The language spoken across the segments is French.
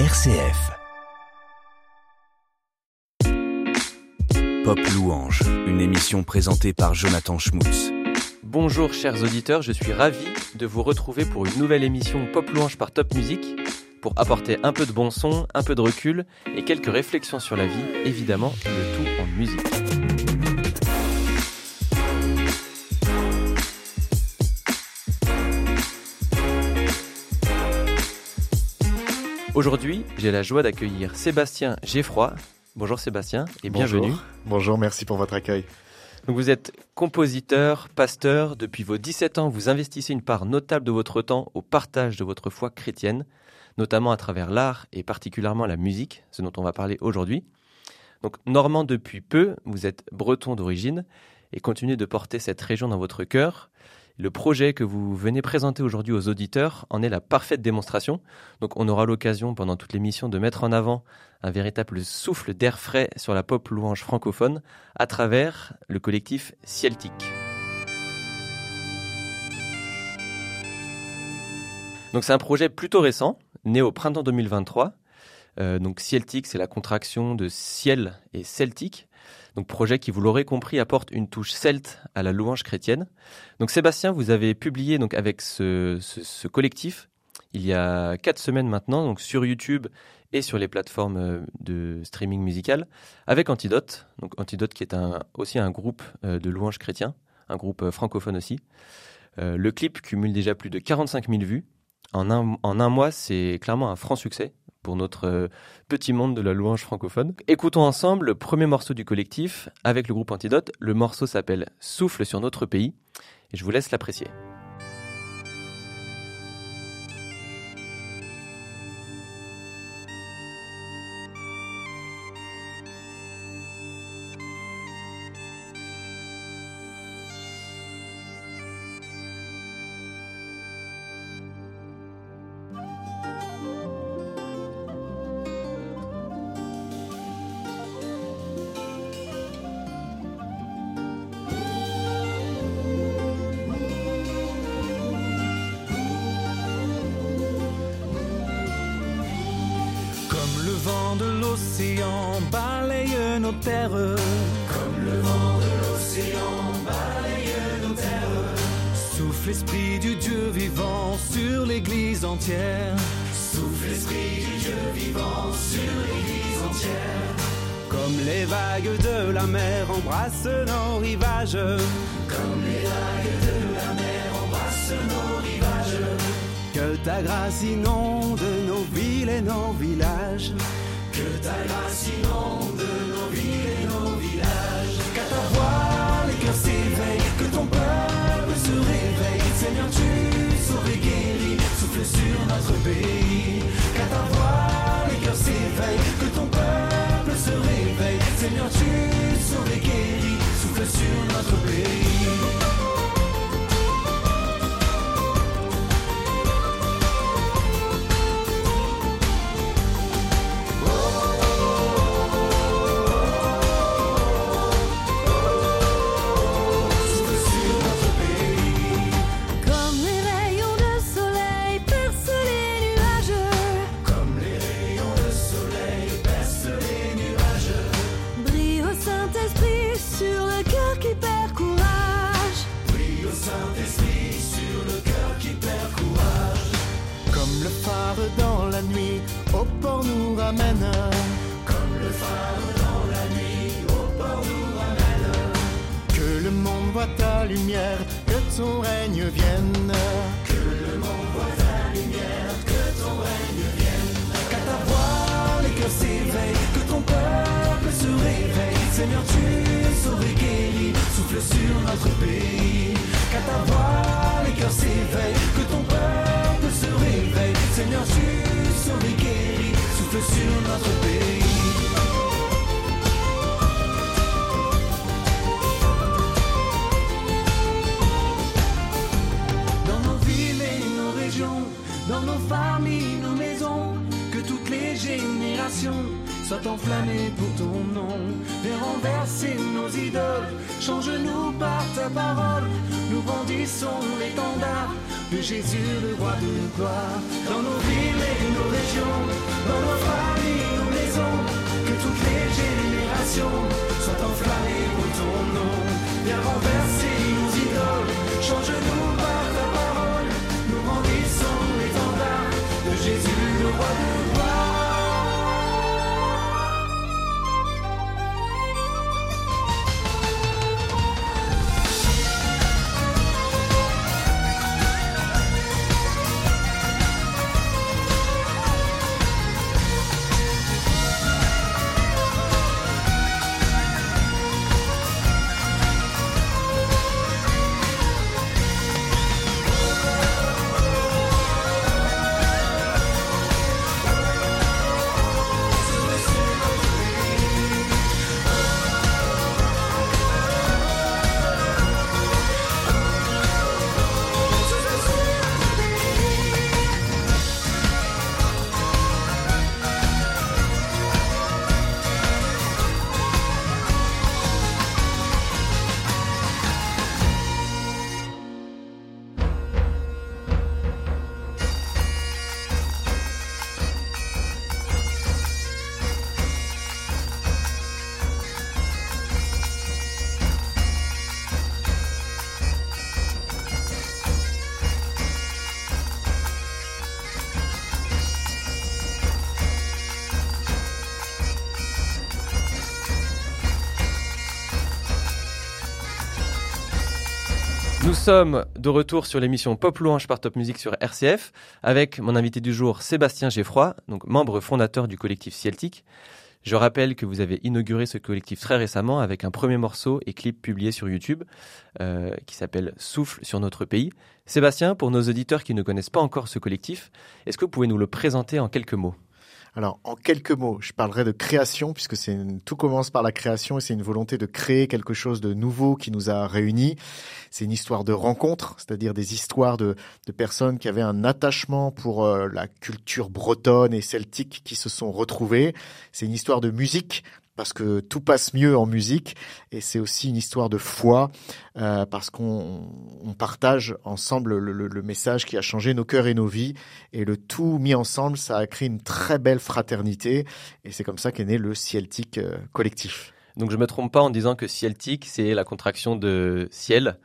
RCF. Pop Louange, une émission présentée par Jonathan Schmutz. Bonjour chers auditeurs, je suis ravi de vous retrouver pour une nouvelle émission Pop Louange par Top Music pour apporter un peu de bon son, un peu de recul et quelques réflexions sur la vie, évidemment le tout en musique. Aujourd'hui, j'ai la joie d'accueillir Sébastien Geffroy. Bonjour Sébastien et bienvenue. Bonjour. Bonjour, merci pour votre accueil. Donc vous êtes compositeur, pasteur. Depuis vos 17 ans, vous investissez une part notable de votre temps au partage de votre foi chrétienne, notamment à travers l'art et particulièrement la musique, ce dont on va parler aujourd'hui. Donc normand depuis peu, vous êtes breton d'origine et continuez de porter cette région dans votre cœur. Le projet que vous venez présenter aujourd'hui aux auditeurs en est la parfaite démonstration. Donc on aura l'occasion pendant toute l'émission de mettre en avant un véritable souffle d'air frais sur la pop louange francophone à travers le collectif Celtic. Donc c'est un projet plutôt récent, né au printemps 2023. Euh, donc Celtic, c'est la contraction de ciel et celtique. Donc projet qui, vous l'aurez compris, apporte une touche celte à la louange chrétienne. Donc Sébastien, vous avez publié avec ce, collectif il y a quatre semaines maintenant, sur YouTube et sur les plateformes euh, de streaming musical, avec Antidote. Donc Antidote qui est aussi un groupe euh, de louanges chrétiens, un groupe euh, francophone aussi. Le clip cumule déjà plus de 45 000 vues. En un mois, c'est clairement un franc succès pour notre euh, petit monde de la louange francophone. Écoutons ensemble le premier morceau du collectif avec le groupe Antidote. Le morceau s'appelle Souffle sur notre pays et je vous laisse l'apprécier. Vent de l'océan balaye nos terres. Comme le vent de l'océan balaye nos terres. Souffle l'esprit du Dieu vivant sur l'église entière. Souffle l'esprit du Dieu vivant sur l'église entière. Comme les vagues de la mer embrassent nos rivages. Comme les vagues de la mer embrassent nos rivages. Que ta grâce inonde nos villes et nos villages. Que ta grâce inonde nos villes et nos villages. Qu'à ta voix les cœurs s'éveillent, que ton peuple se réveille. Seigneur, tu sauves et guéris, souffle sur notre pays. Qu'à ta voix les cœurs s'éveillent, que ton peuple se réveille. Seigneur, tu sauves et guéris, souffle sur notre pays. Souffle sur notre pays. Qu'à ta voix les cœurs s'éveillent, que ton peuple se réveille. Seigneur, tu sauves et guéris, souffle sur notre pays. Dans nos villes et nos régions, dans nos familles, nos maisons, que toutes les générations soient enflammées pour ton nom. Viens renverser nos idoles, Change-nous par ta parole, nous brandissons l'étendard de Jésus, le roi de gloire. Dans nos villes et nos régions, dans nos familles, nos maisons, que toutes les générations soient enflammées pour ton nom. Viens renverser nos idoles, change-nous par ta parole, nous brandissons l'étendard de Jésus, le roi de gloire. Sommes de retour sur l'émission Pop Louange par Top Music sur RCF avec mon invité du jour Sébastien Geffroy, donc membre fondateur du collectif Celtic. Je rappelle que vous avez inauguré ce collectif très récemment avec un premier morceau et clip publié sur YouTube euh, qui s'appelle Souffle sur notre pays. Sébastien, pour nos auditeurs qui ne connaissent pas encore ce collectif, est-ce que vous pouvez nous le présenter en quelques mots? Alors, en quelques mots, je parlerai de création, puisque c'est tout commence par la création et c'est une volonté de créer quelque chose de nouveau qui nous a réunis. C'est une histoire de rencontre, c'est-à-dire des histoires de, de, personnes qui avaient un attachement pour euh, la culture bretonne et celtique qui se sont retrouvées. C'est une histoire de musique, parce que tout passe mieux en musique et c'est aussi une histoire de foi euh, parce qu'on on partage ensemble le, le, le, message qui a changé nos cœurs et nos vies et le tout mis ensemble ça a créé une très belle fraternité et c'est comme ça qu'est né le Celtic euh, collectif. Donc je me trompe pas en disant que Celtic c'est la contraction de ciel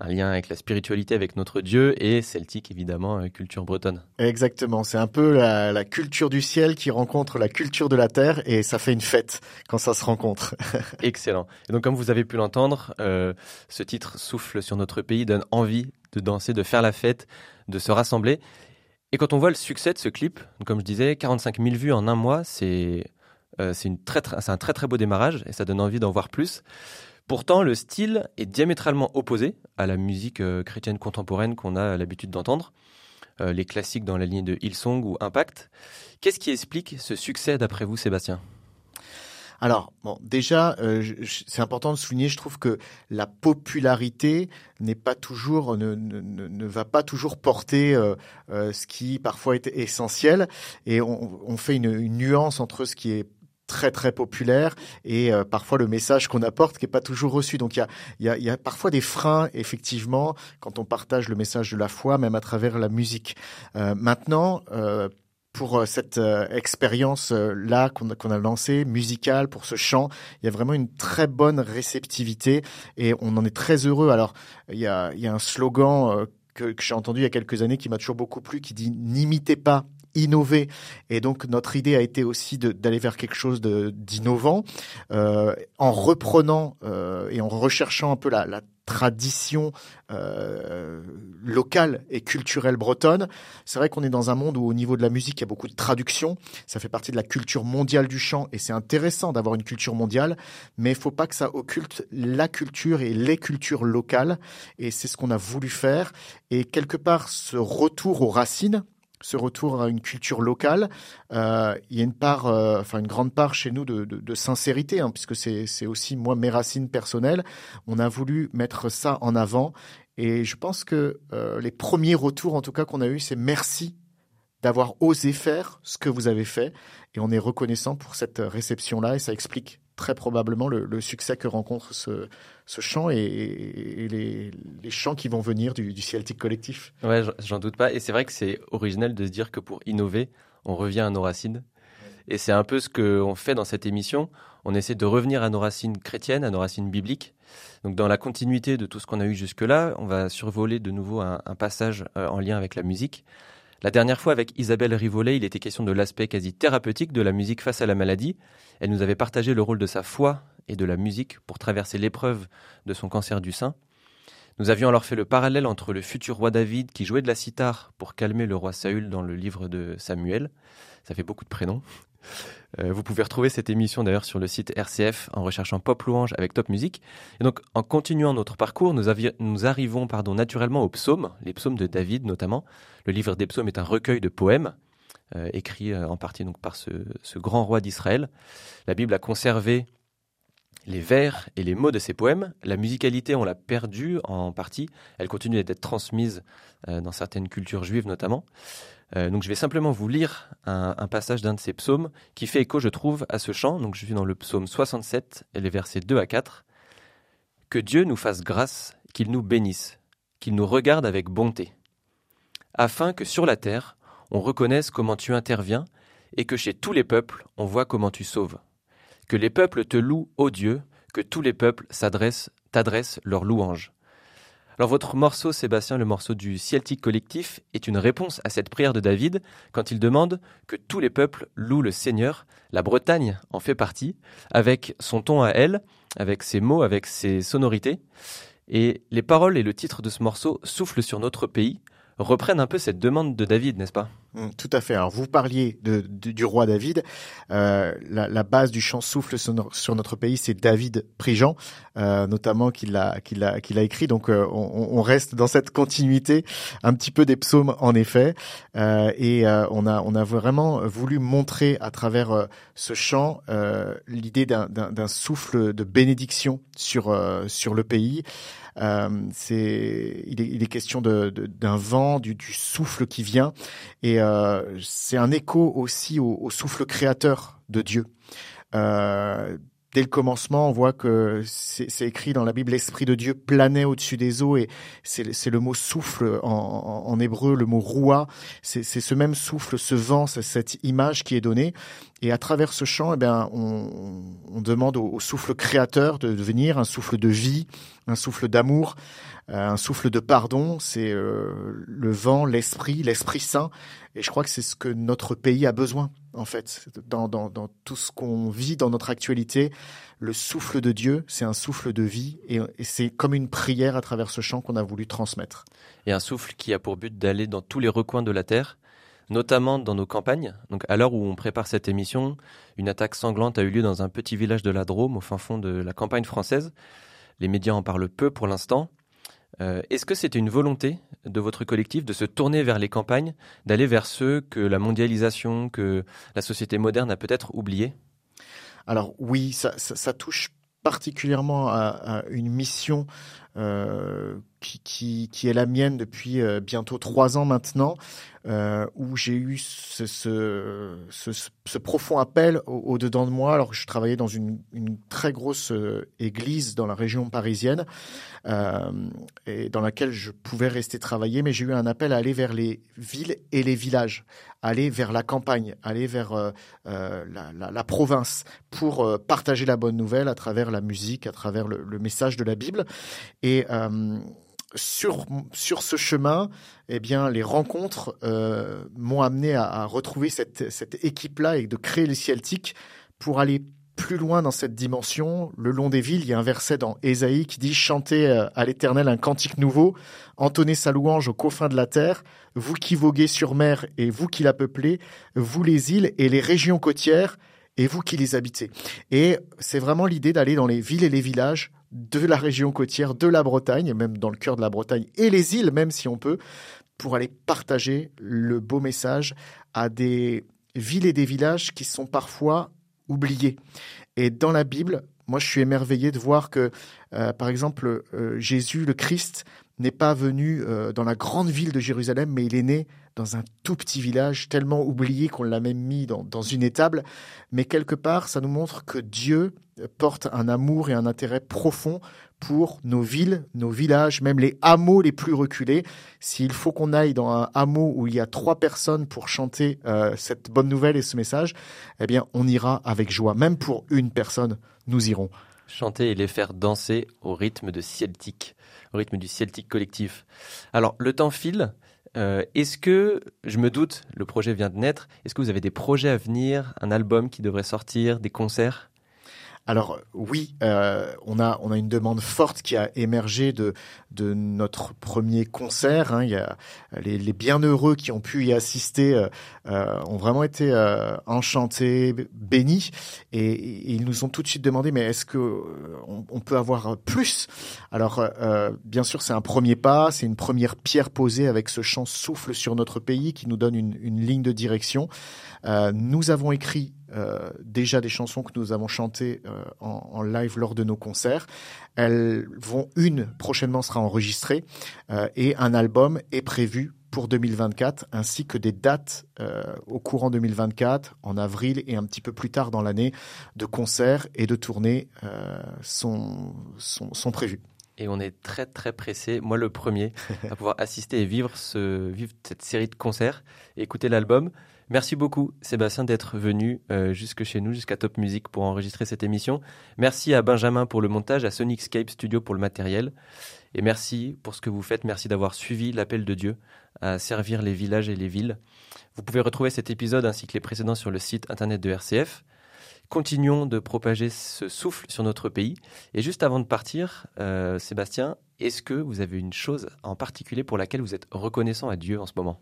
un lien avec la spiritualité, avec notre Dieu, et celtique, évidemment, euh, culture bretonne. Exactement, c'est un peu la, la, culture du ciel qui rencontre la culture de la terre, et ça fait une fête quand ça se rencontre. Excellent. Et donc, comme vous avez pu l'entendre, euh, ce titre souffle sur notre pays, donne envie de danser, de faire la fête, de se rassembler. Et quand on voit le succès de ce clip, comme je disais, 45 000 vues en un mois, c'est euh, c'est un très très beau démarrage, et ça donne envie d'en voir plus. Pourtant, le style est diamétralement opposé à la musique euh, chrétienne contemporaine qu'on a l'habitude d'entendre, euh, les classiques dans la ligne de Hillsong ou Impact. Qu'est-ce qui explique ce succès d'après vous, Sébastien? Alors, bon, déjà, euh, c'est important de souligner, je trouve que la popularité n'est pas toujours, ne, ne, ne, va pas toujours porter ce qui parfois est essentiel, et on, fait une, nuance entre ce qui est très très populaire et euh, parfois le message qu'on apporte qui est pas toujours reçu. Donc il y a, y, a, y a parfois des freins effectivement quand on partage le message de la foi, même à travers la musique. Euh, maintenant. Euh, pour cette euh, expérience là qu'on a, a lancée musicale pour ce chant, il y a vraiment une très bonne réceptivité et on en est très heureux. Alors il y a, y a un slogan que, que j'ai entendu il y a quelques années qui m'a toujours beaucoup plu qui dit n'imitez pas innover. Et donc notre idée a été aussi d'aller vers quelque chose d'innovant, euh, en reprenant euh, et en recherchant un peu la, la tradition euh, locale et culturelle bretonne. C'est vrai qu'on est dans un monde où au niveau de la musique, il y a beaucoup de traductions. Ça fait partie de la culture mondiale du chant et c'est intéressant d'avoir une culture mondiale, mais il faut pas que ça occulte la culture et les cultures locales. Et c'est ce qu'on a voulu faire. Et quelque part, ce retour aux racines, ce retour à une culture locale. Euh, il y a une part, euh, enfin une grande part chez nous de, sincérité, hein, puisque c'est aussi moi mes racines personnelles. On a voulu mettre ça en avant, et je pense que euh, les premiers retours, en tout cas qu'on a eu, c'est merci d'avoir osé faire ce que vous avez fait, et on est reconnaissant pour cette réception-là, et ça explique très probablement le, succès que rencontre ce, ce chant et, les, les, chants qui vont venir du, Celtic collectif. Ouais, j'en doute pas. Et c'est vrai que c'est original de se dire que pour innover, on revient à nos racines. Et c'est un peu ce qu'on fait dans cette émission. On essaie de revenir à nos racines chrétiennes, à nos racines bibliques. Donc dans la continuité de tout ce qu'on a eu jusque-là, on va survoler de nouveau un, un passage euh, en lien avec la musique. La dernière fois, avec Isabelle Rivollet, il était question de l'aspect quasi thérapeutique de la musique face à la maladie. Elle nous avait partagé le rôle de sa foi et de la musique pour traverser l'épreuve de son cancer du sein. Nous avions alors fait le parallèle entre le futur roi David qui jouait de la cithare pour calmer le roi Saül dans le livre de Samuel. Ça fait beaucoup de prénoms. Euh, vous pouvez retrouver cette émission d'ailleurs sur le site RCF en recherchant Pop Louange avec Top Music. Et donc, en continuant notre parcours, nous, arrivons pardon, naturellement aux psaumes, les psaumes de David notamment. Le livre des psaumes est un recueil de poèmes euh, écrits euh, en partie donc par ce, ce grand roi d'Israël. La Bible a conservé les vers et les mots de ces poèmes. La musicalité, on l'a perdue en partie. Elle continue d'être transmise euh, dans certaines cultures juives notamment. Euh, donc je vais simplement vous lire un, passage d'un de ces psaumes qui fait écho, je trouve, à ce chant. Donc je suis dans le psaume 67 et les versets 2 à 4. Que Dieu nous fasse grâce, qu'il nous bénisse, qu'il nous regarde avec bonté, afin que sur la terre, on reconnaisse comment tu interviens et que chez tous les peuples, on voit comment tu sauves. Que les peuples te louent, ô Dieu, que tous les peuples t'adressent leur louange. Alors votre morceau, Sébastien, le morceau du Celtic collectif, est une réponse à cette prière de David quand il demande que tous les peuples louent le Seigneur. La Bretagne en fait partie, avec son ton à elle, avec ses mots, avec ses sonorités. Et les paroles et le titre de ce morceau, Souffle sur notre pays, reprennent un peu cette demande de David, n'est-ce pas? Tout à fait. Alors vous parliez du roi David. Euh, la, base du chant souffle sur, no- sur notre pays, c'est David Prigent, euh, notamment qui l'a écrit. Donc euh, on, reste dans cette continuité un petit peu des psaumes en effet. Et on a vraiment voulu montrer à travers ce chant l'idée d'un souffle de bénédiction sur le pays. Il est, question d'un vent, du, souffle qui vient. Euh, c'est un écho aussi au, au souffle créateur de Dieu. Euh, dès le commencement, on voit que c'est écrit dans la Bible, l'Esprit de Dieu planait au-dessus des eaux, et c'est le mot souffle en, hébreu, le mot roua. C'est ce même souffle, ce vent, cette image qui est donnée. Et à travers ce chant, eh bien, on, demande au, au souffle créateur de devenir un souffle de vie, un souffle d'amour, euh, un souffle de pardon. C'est euh, le vent, l'esprit, l'Esprit Saint. Et je crois que c'est ce que notre pays a besoin, en fait, dans, tout ce qu'on vit dans notre actualité. Le souffle de Dieu, c'est un souffle de vie, et, et c'est comme une prière à travers ce chant qu'on a voulu transmettre. Et un souffle qui a pour but d'aller dans tous les recoins de la Terre, notamment dans nos campagnes. Donc à l'heure où on prépare cette émission, une attaque sanglante a eu lieu dans un petit village de la Drôme, au fin fond de la campagne française. Les médias en parlent peu pour l'instant. Euh, Est-ce que c'était une volonté de votre collectif de se tourner vers les campagnes, d'aller vers ceux que la mondialisation, que la société moderne a peut-être oubliés? Alors oui, ça, touche particulièrement à une mission euh, qui, est la mienne depuis euh, bientôt trois ans maintenant, euh, où j'ai eu ce, profond appel au, dedans de moi, alors que je travaillais dans une, très grosse église dans la région parisienne, et dans laquelle je pouvais rester travailler, mais j'ai eu un appel à aller vers les villes et les villages, aller vers la campagne, aller vers la, province, pour partager la bonne nouvelle à travers la musique, à travers le, message de la Bible. Euh, sur, ce chemin, eh bien, les rencontres euh, m'ont amené à, retrouver cette, équipe-là et de créer les Celtiques pour aller plus loin dans cette dimension. Le long des villes, il y a un verset dans Ésaïe qui dit Chantez euh, à l'Éternel un cantique nouveau, entonnez sa louange aux confins de la terre, vous qui voguez sur mer et vous qui la peuplez, vous les îles et les régions côtières, et vous qui les habitez. Et c'est vraiment l'idée d'aller dans les villes et les villages de la région côtière, de la Bretagne, même dans le cœur de la Bretagne, et les îles, même si on peut, pour aller partager le beau message à des villes et des villages qui sont parfois oubliés. Et dans la Bible, moi, je suis émerveillé de voir que, euh, par exemple, euh, Jésus, le Christ, n'est pas venu euh, dans la grande ville de Jérusalem, mais il est né dans un tout petit village tellement oublié qu'on l'a même mis dans, une étable. Mais quelque part, ça nous montre que Dieu porte un amour et un intérêt profond pour nos villes, nos villages, même les hameaux les plus reculés. S'il faut qu'on aille dans un hameau où il y a trois personnes pour chanter euh, cette bonne nouvelle et ce message, eh bien, on ira avec joie. Même pour une personne, nous irons. chanter et les faire danser au rythme de Celtic, au rythme du Celtic collectif. Alors, le temps file. Euh, est-ce que, je me doute, le projet vient de naître, est-ce que vous avez des projets à venir, un album qui devrait sortir, des concerts? Alors oui, euh, on a on a une demande forte qui a émergé de de notre premier concert. hein. Il y a les, les bienheureux qui ont pu y assister euh, euh, ont vraiment été euh, enchantés, bénis, et, ils nous ont tout de suite demandé mais est-ce que euh, on, on peut avoir plus? Alors euh, bien sûr c'est un premier pas, c'est une première pierre posée avec ce chant souffle sur notre pays qui nous donne une, une ligne de direction. Nous avons écrit euh, déjà des chansons que nous avons chantées euh, en, live lors de nos concerts. Elles vont une prochainement sera enregistrée euh, et un album est prévu pour 2024 ainsi que des dates au courant 2024 en avril et un petit peu plus tard dans l'année de concerts et de tournées sont, sont sont prévus. Et on est très très pressé, moi le premier, à pouvoir assister et vivre, ce, vivre cette série de concerts et écouter l'album. Merci beaucoup Sébastien d'être venu euh, jusque chez nous, jusqu'à Top Music pour enregistrer cette émission. Merci à Benjamin pour le montage, à Sonicscape Studio pour le matériel. Et merci pour ce que vous faites, merci d'avoir suivi l'appel de Dieu à servir les villages et les villes. Vous pouvez retrouver cet épisode ainsi que les précédents sur le site internet de RCF. Continuons de propager ce souffle sur notre pays. Et juste avant de partir, euh, Sébastien, Est-ce que vous avez une chose en particulier pour laquelle vous êtes reconnaissant à Dieu en ce moment?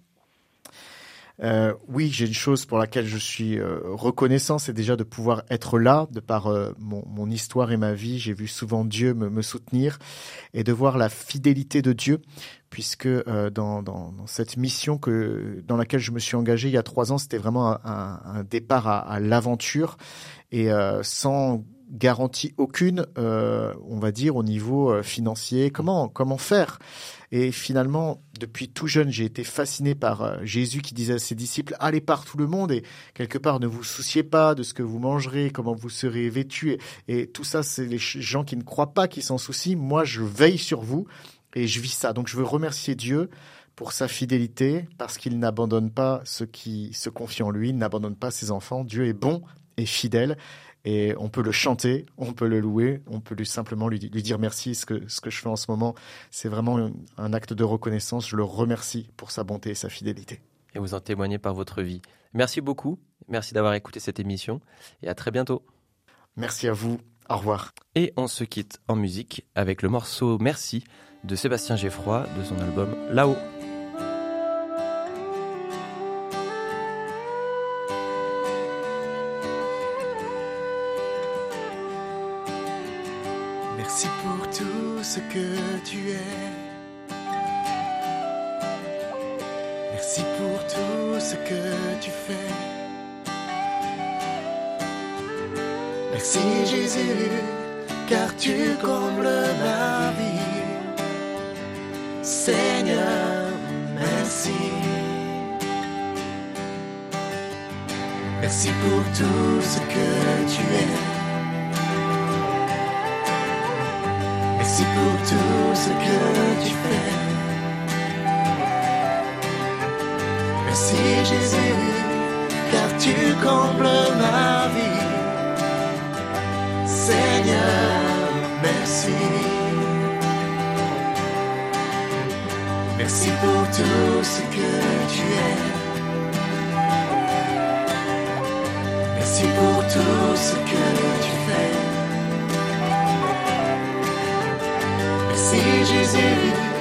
Euh, oui, j'ai une chose pour laquelle je suis euh, reconnaissant, c'est déjà de pouvoir être là, de par euh, mon, histoire et ma vie. J'ai vu souvent Dieu me, soutenir et de voir la fidélité de Dieu, puisque dans, cette mission que dans laquelle je me suis engagé il y a trois ans, c'était vraiment un, un, départ à, à l'aventure et sans garantie aucune, euh, on va dire, au niveau euh, financier. Comment, comment faire? Et finalement, depuis tout jeune, j'ai été fasciné par euh, Jésus qui disait à ses disciples, allez par tout le monde et quelque part, ne vous souciez pas de ce que vous mangerez, comment vous serez vêtus. Et, et tout ça, c'est les gens qui ne croient pas, qui s'en soucient. Moi, je veille sur vous et je vis ça. Donc, je veux remercier Dieu pour sa fidélité, parce qu'il n'abandonne pas ceux qui se confient en lui, il n'abandonne pas ses enfants. Dieu est bon et fidèle. Et on peut le chanter, on peut le louer, on peut lui simplement lui, lui dire merci. Ce que, ce que je fais en ce moment, c'est vraiment un, un acte de reconnaissance. Je le remercie pour sa bonté et sa fidélité. Et vous en témoignez par votre vie. Merci beaucoup. Merci d'avoir écouté cette émission. Et à très bientôt. Merci à vous. Au revoir. Et on se quitte en musique avec le morceau Merci de Sébastien Geffroy de son album Là-haut. Merci pour tout ce que tu es. Merci pour tout ce que tu fais. Merci Jésus, car tu combles ma vie. Seigneur, merci. Merci pour tout ce que tu es. Merci pour tout ce que tu fais. Merci Jésus, car tu combles ma vie. Seigneur, merci. Merci pour tout ce que tu es. Merci pour tout ce que Merci Jésus,